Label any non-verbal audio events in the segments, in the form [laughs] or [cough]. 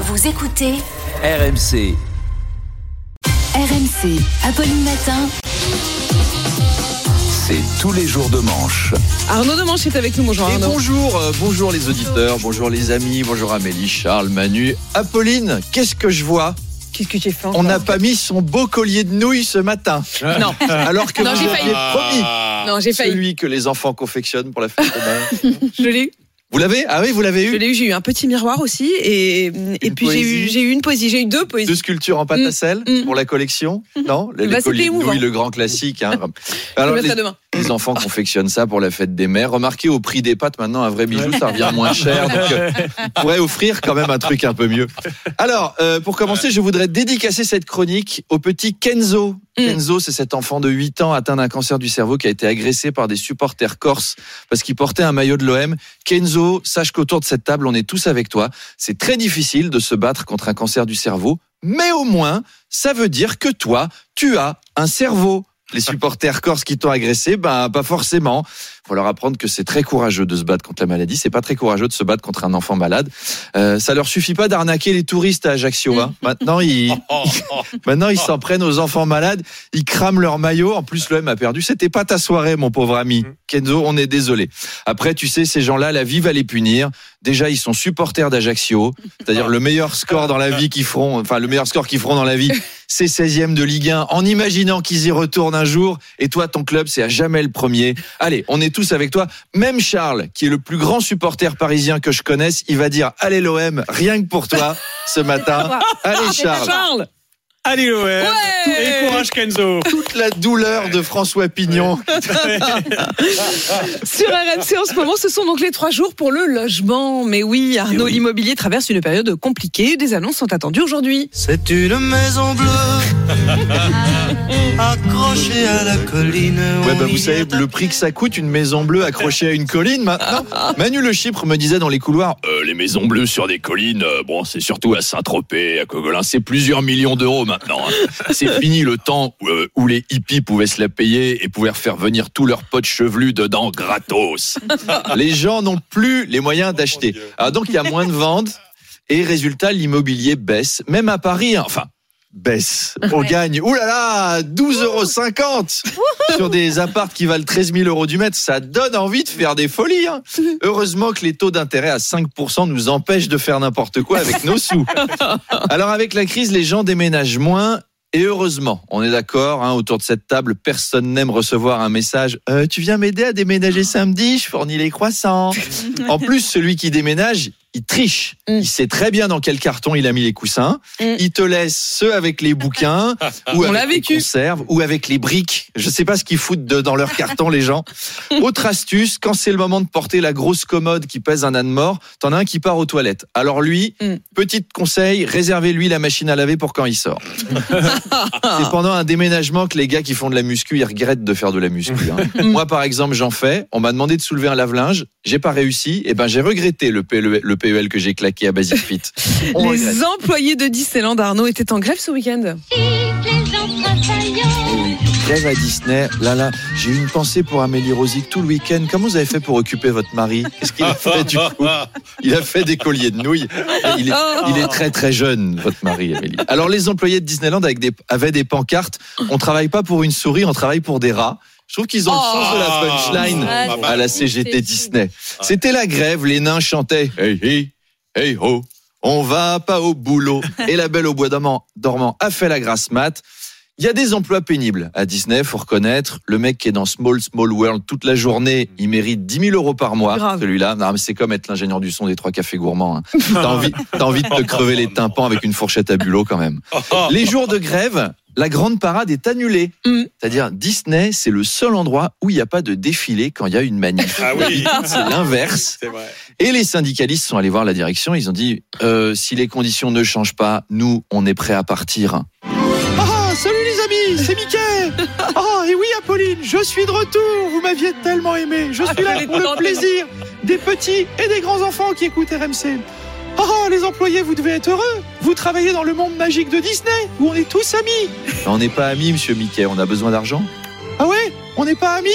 Vous écoutez RMC. RMC, Apolline Matin. C'est tous les jours de manche. Arnaud Demanche est avec nous. Bonjour Et Arnaud. bonjour, euh, bonjour les auditeurs, bonjour les amis, bonjour Amélie, Charles, Manu, Apolline. Qu'est-ce que je vois? Qu'est-ce que tu as fait On n'a pas mis son beau collier de nouilles ce matin. [laughs] Non, Alors que Non, vous j'ai aviez promis non, j'ai failli. celui que les enfants confectionnent pour la fête de Noël. [laughs] Je l'ai eu. Vous l'avez Ah oui, vous l'avez Je eu l'ai eu. J'ai eu un petit miroir aussi et, et puis j'ai eu, eu une poésie. J'ai eu deux poésies. Deux sculptures en pâte à sel Mm. pour la collection Non Les, Bah, les c'était de émouvant. nouilles, le grand classique. hein. Je [laughs] Alors, vais les, mettre ça demain. Les [laughs] enfants confectionnent ça pour la fête des mères. Remarquez, au prix des pâtes, maintenant, un vrai bijou, ça revient moins cher. Donc, euh, on pourrait offrir quand même un truc un peu mieux. Alors, euh, pour commencer, je voudrais dédicacer cette chronique au petit Kenzo. Mm. Kenzo, c'est cet enfant de 8 ans atteint d'un cancer du cerveau qui a été agressé par des supporters corses parce qu'il portait un maillot de l'OM. Kenzo, sache qu'autour de cette table, on est tous avec toi. C'est très difficile de se battre contre un cancer du cerveau, mais au moins, ça veut dire que toi, tu as un cerveau. Les supporters corses qui t'ont agressé, ben pas forcément. Faut leur apprendre que c'est très courageux de se battre contre la maladie. C'est pas très courageux de se battre contre un enfant malade. Euh, ça leur suffit pas d'arnaquer les touristes à Ajaccio. Hein. [laughs] Maintenant ils, [laughs] maintenant ils s'en prennent aux enfants malades. Ils crament leur maillot. En plus l'OM a perdu. C'était pas ta soirée, mon pauvre ami Kenzo. On est désolé. Après, tu sais, ces gens-là, la vie va les punir. Déjà, ils sont supporters d'Ajaccio, c'est-à-dire le meilleur score dans la vie qu'ils feront, enfin le meilleur score qu'ils feront dans la vie, [laughs] c'est 16e de Ligue 1, en imaginant qu'ils y retournent un jour. Et toi, ton club, c'est à jamais le premier. Allez, on est tous avec toi. Même Charles, qui est le plus grand supporter parisien que je connaisse, il va dire allez l'OM, rien que pour toi ce matin. [laughs] Allez Charles. Charles. Allez l'OM Ouais. Et courage Kenzo Toute la douleur de François Pignon. [laughs] Sur RMC en ce moment, ce sont donc les trois jours pour le logement. Mais oui, Arnaud, oui. l'immobilier traverse une période compliquée. Des annonces sont attendues aujourd'hui. C'est une maison bleue [laughs] accrochée à la colline. Ouais, bah, vous savez le prix que ça coûte une maison bleue accrochée à une colline maintenant. [laughs] Manu Le Chypre me disait dans les couloirs Euh, les maisons bleues sur des collines, euh, bon, c'est surtout à Saint-Tropez, à Cogolin, c'est plusieurs millions d'euros maintenant. hein. [laughs] C'est fini le temps où, euh, où les hippies pouvaient se la payer et pouvaient faire venir tous leurs potes chevelus dedans gratos. [laughs] Les gens n'ont plus les moyens d'acheter. Alors donc il y a moins de ventes et résultat l'immobilier baisse, même à Paris. hein. Enfin. Baisse. On gagne, ouh là là, 12,50 euros sur des appartes qui valent 13 000 euros du mètre. Ça donne envie de faire des folies. hein. [laughs] Heureusement que les taux d'intérêt à 5% nous empêchent de faire n'importe quoi avec nos sous. [laughs] Alors avec la crise, les gens déménagent moins. Et heureusement, on est d'accord, hein, autour de cette table, personne n'aime recevoir un message Euh, Tu viens m'aider à déménager samedi, je fournis les croissants. en plus, celui qui déménage, il triche. Mm. Il sait très bien dans quel carton il a mis les coussins. Mm. Il te laisse ceux avec les bouquins, [laughs] ou On l'a avec les vécu. conserves, ou avec les briques. Je sais pas ce qu'ils foutent de- dans leur carton, les gens. [laughs] Autre astuce, quand c'est le moment de porter la grosse commode qui pèse un âne mort, t'en as un qui part aux toilettes. Alors lui, Mm. petit conseil, réservez-lui la machine à laver pour quand il sort. [laughs] C'est pendant un déménagement que les gars qui font de la muscu, ils regrettent de faire de la muscu. hein. Moi, par exemple, j'en fais. On m'a demandé de soulever un lave-linge. J'ai pas réussi. Et ben, j'ai regretté le PL, le PEL que j'ai claqué à Basic Fit. [laughs] On regrette. Les employés de Disneyland Arnaud étaient en grève ce week-end. Rêve à Disney. Là, là, j'ai eu une pensée pour Amélie Rosic tout le week-end. Comment vous avez fait pour occuper votre mari? Qu'est-ce qu'il a [laughs] fait du coup? Il a fait des colliers de nouilles. Il est, il est très très jeune, votre mari, Amélie. Alors, les employés de Disneyland avec des, avaient des pancartes. On travaille pas pour une souris, on travaille pour des rats. Je trouve qu'ils ont le sens de la punchline à la CGT Disney. C'était la grève, les nains chantaient Hey hey, hey ho, on va pas au boulot. Et la belle au bois dormant, dormant a fait la grasse mat. Il y a des emplois pénibles à Disney, faut reconnaître. Le mec qui est dans Small Small World toute la journée, il mérite 10 000 euros par mois. Celui-là, non, mais c'est comme être l'ingénieur du son des trois cafés gourmands. hein. [laughs] T'as envie, t'as envie de te crever les tympans avec une fourchette à bulot quand même. [laughs] Les jours de grève, la grande parade est annulée. Mm. C'est-à-dire, Disney, c'est le seul endroit où il n'y a pas de défilé quand il y a une manif. Ah oui. [laughs] C'est l'inverse. Et les syndicalistes sont allés voir la direction. Ils ont dit euh, si les conditions ne changent pas, nous, on est prêts à partir. Ah, salut les amis, c'est Mickey. Ah, et oui, Apolline, je suis de retour. Vous m'aviez tellement aimé. Je suis là pour le plaisir des petits et des grands enfants qui écoutent RMC. Ah, les employés, vous devez être heureux. Vous travaillez dans le monde magique de Disney, où on est tous amis. On n'est pas amis, monsieur Mickey. On a besoin d'argent. Ah ouais? On n'est pas amis?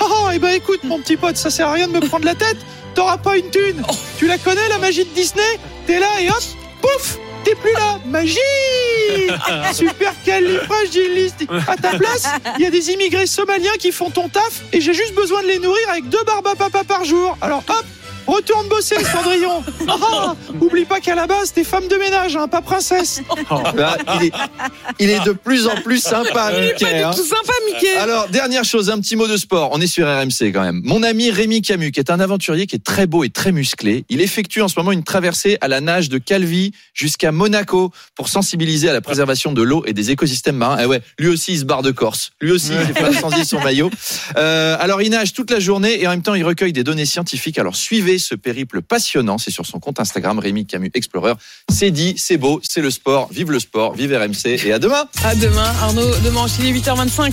Ah, eh ben écoute, mon petit pote, ça sert à rien de me prendre la tête. T'auras pas une thune. Tu la connais, la magie de Disney? T'es là et hop, pouf T'es plus là Magie [laughs] Super califragilistique À ta place, il y a des immigrés somaliens qui font ton taf et j'ai juste besoin de les nourrir avec deux barbes à papa par jour. Alors hop Retourne bosser, Cendrillon [laughs] Ah, Oublie pas qu'à la base, t'es femme de ménage, hein, pas princesse [laughs] il, est, il est de plus en plus sympa, Mickey. hein. Tout sympa, Mickey. Alors, dernière chose, un petit mot de sport. On est sur RMC quand même. Mon ami Rémi Camus, qui est un aventurier qui est très beau et très musclé, il effectue en ce moment une traversée à la nage de Calvi jusqu'à Monaco pour sensibiliser à la préservation de l'eau et des écosystèmes marins. Et ouais, lui aussi, il se barre de Corse. Lui aussi, il fait incendie son maillot. Euh, alors, il nage toute la journée et en même temps, il recueille des données scientifiques. Alors, suivez ce périple passionnant. C'est sur son compte Instagram, Rémi Camus Explorer. C'est dit, c'est beau, c'est le sport. Vive le sport, vive RMC et à demain. À demain, Arnaud. Demain, il est 8h25.